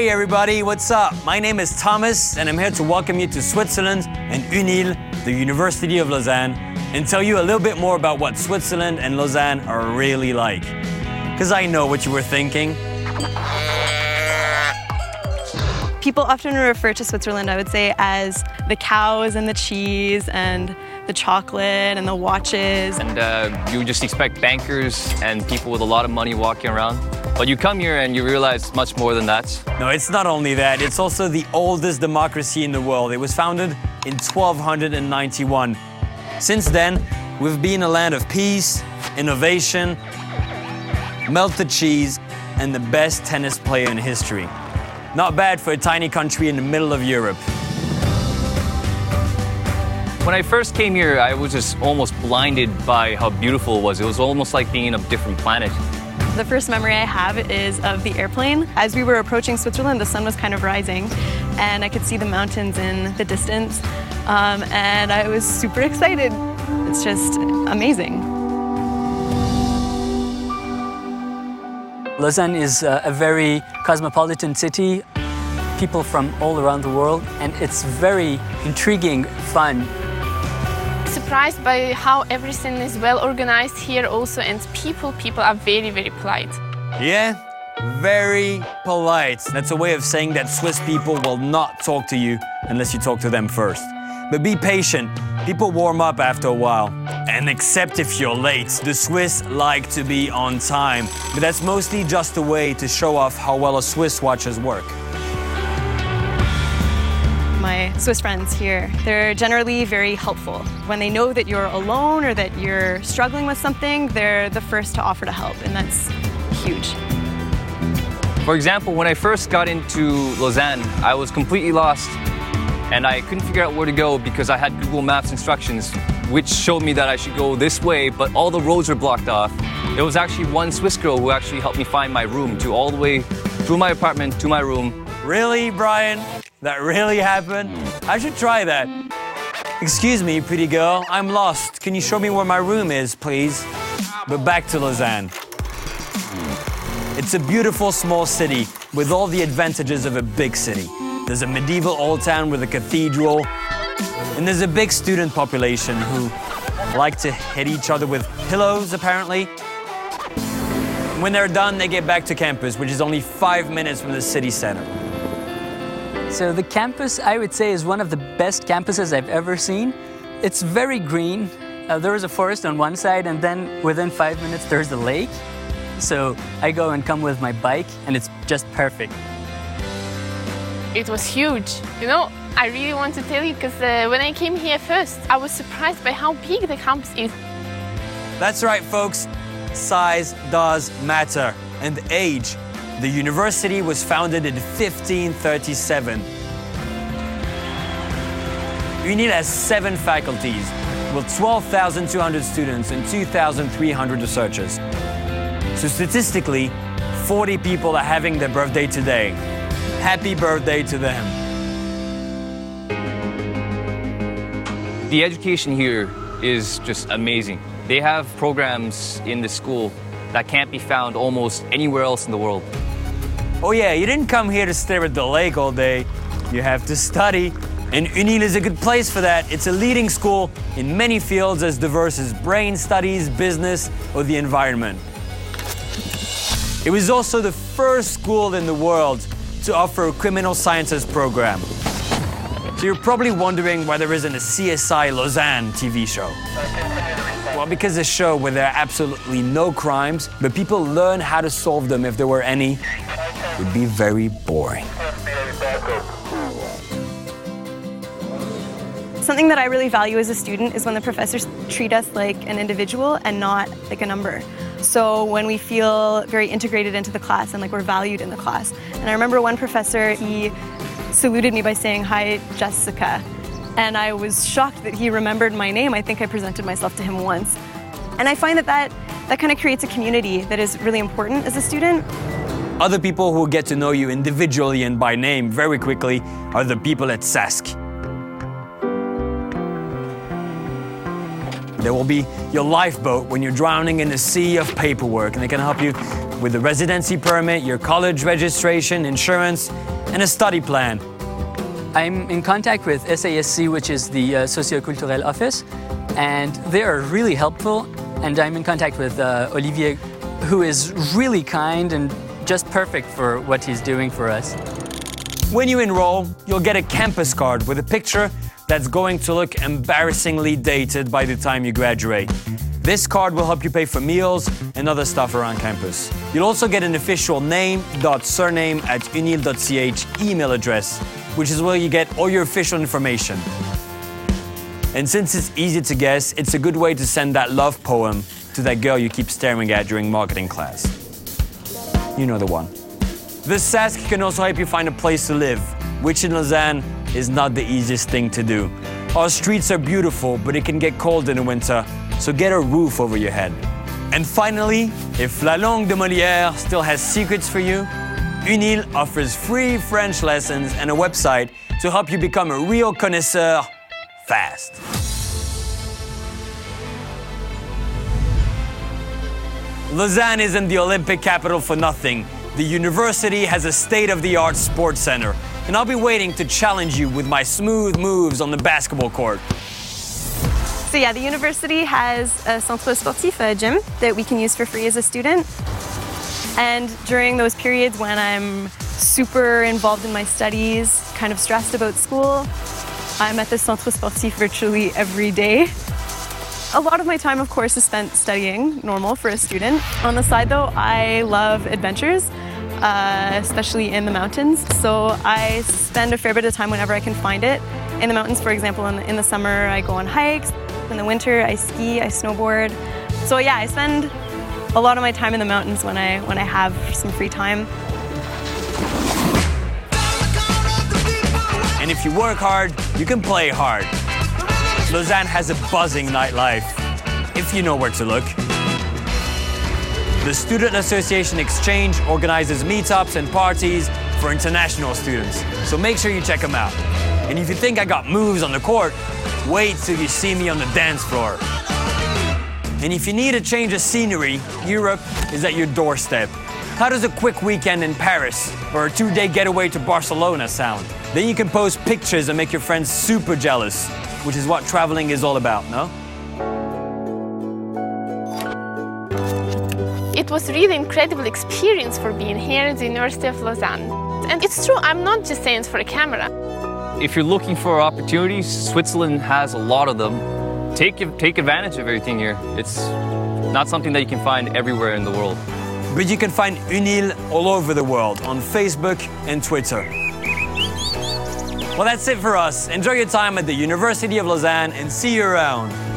Hey everybody, what's up? My name is Thomas and I'm here to welcome you to Switzerland and UNIL, the University of Lausanne, and tell you a little bit more about what Switzerland and Lausanne are really like. Because I know what you were thinking. People often refer to Switzerland, I would say, as the cows and the cheese and the chocolate and the watches. And uh, you just expect bankers and people with a lot of money walking around. But you come here and you realize much more than that. No, it's not only that, it's also the oldest democracy in the world. It was founded in 1291. Since then, we've been a land of peace, innovation, melted cheese, and the best tennis player in history. Not bad for a tiny country in the middle of Europe. When I first came here, I was just almost blinded by how beautiful it was. It was almost like being in a different planet. The first memory I have is of the airplane. As we were approaching Switzerland, the sun was kind of rising, and I could see the mountains in the distance, um, and I was super excited. It's just amazing. Lausanne is a, a very cosmopolitan city, people from all around the world, and it's very intriguing, fun. Surprised by how everything is well organized here also and people people are very very polite. Yeah, very polite. That's a way of saying that Swiss people will not talk to you unless you talk to them first. But be patient. People warm up after a while. And except if you're late. The Swiss like to be on time. But that's mostly just a way to show off how well a Swiss watches work. My Swiss friends here, they're generally very helpful. When they know that you're alone or that you're struggling with something, they're the first to offer to help, and that's huge. For example, when I first got into Lausanne, I was completely lost and I couldn't figure out where to go because I had Google Maps instructions which showed me that I should go this way, but all the roads were blocked off. There was actually one Swiss girl who actually helped me find my room to all the way through my apartment to my room. Really, Brian? That really happened? I should try that. Excuse me, pretty girl, I'm lost. Can you show me where my room is, please? But back to Lausanne. It's a beautiful small city with all the advantages of a big city. There's a medieval old town with a cathedral, and there's a big student population who like to hit each other with pillows, apparently. When they're done, they get back to campus, which is only five minutes from the city center. So the campus, I would say, is one of the best campuses I've ever seen. It's very green. Uh, there is a forest on one side, and then within five minutes, there's the lake. So I go and come with my bike, and it's just perfect. It was huge. You know, I really want to tell you because uh, when I came here first, I was surprised by how big the campus is. That's right, folks. Size does matter, and age. The university was founded in 1537. UNIL has seven faculties with 12,200 students and 2,300 researchers. So statistically, 40 people are having their birthday today. Happy birthday to them. The education here is just amazing. They have programs in the school that can't be found almost anywhere else in the world. Oh yeah, you didn't come here to stare at the lake all day. You have to study. And UNIL is a good place for that. It's a leading school in many fields as diverse as brain studies, business, or the environment. It was also the first school in the world to offer a criminal sciences program. So you're probably wondering why there isn't a CSI Lausanne TV show. Well, because a show where there are absolutely no crimes, but people learn how to solve them if there were any, would be very boring. Something that I really value as a student is when the professors treat us like an individual and not like a number. So when we feel very integrated into the class and like we're valued in the class. And I remember one professor, he saluted me by saying, Hi, Jessica. And I was shocked that he remembered my name. I think I presented myself to him once. And I find that that, that kind of creates a community that is really important as a student. Other people who get to know you individually and by name very quickly are the people at SASC. There will be your lifeboat when you're drowning in a sea of paperwork, and they can help you with the residency permit, your college registration, insurance, and a study plan. I'm in contact with SASC, which is the uh, Socioculturel office, and they are really helpful. And I'm in contact with uh, Olivier, who is really kind and just perfect for what he's doing for us. When you enroll, you'll get a campus card with a picture that's going to look embarrassingly dated by the time you graduate. This card will help you pay for meals and other stuff around campus. You'll also get an official name surname at unil.ch email address, which is where you get all your official information. And since it's easy to guess, it's a good way to send that love poem to that girl you keep staring at during marketing class. You know the one. The SASC can also help you find a place to live, which in Lausanne is not the easiest thing to do. Our streets are beautiful, but it can get cold in the winter, so get a roof over your head. And finally, if La Langue de Molière still has secrets for you, UNIL offers free French lessons and a website to help you become a real connoisseur fast. Lausanne isn't the Olympic capital for nothing. The university has a state of the art sports center, and I'll be waiting to challenge you with my smooth moves on the basketball court. So yeah, the university has a centre sportif, a gym that we can use for free as a student. And during those periods when I'm super involved in my studies, kind of stressed about school, I'm at the centre sportif virtually every day. A lot of my time, of course, is spent studying, normal for a student. On the side, though, I love adventures, uh, especially in the mountains. So I spend a fair bit of time whenever I can find it. In the mountains, for example, in the, in the summer, I go on hikes. In the winter, I ski, I snowboard. So yeah, I spend a lot of my time in the mountains when I when I have some free time. And if you work hard, you can play hard. Lausanne has a buzzing nightlife, if you know where to look. The Student Association Exchange organizes meetups and parties for international students, so make sure you check them out. And if you think I got moves on the court, wait till you see me on the dance floor. And if you need a change of scenery, Europe is at your doorstep. How does a quick weekend in Paris or a two day getaway to Barcelona sound? Then you can post pictures and make your friends super jealous, which is what traveling is all about, no? It was really incredible experience for being here at the University of Lausanne. And it's true, I'm not just saying it for a camera. If you're looking for opportunities, Switzerland has a lot of them. Take, take advantage of everything here. It's not something that you can find everywhere in the world. But you can find UNIL all over the world on Facebook and Twitter. Well, that's it for us. Enjoy your time at the University of Lausanne and see you around.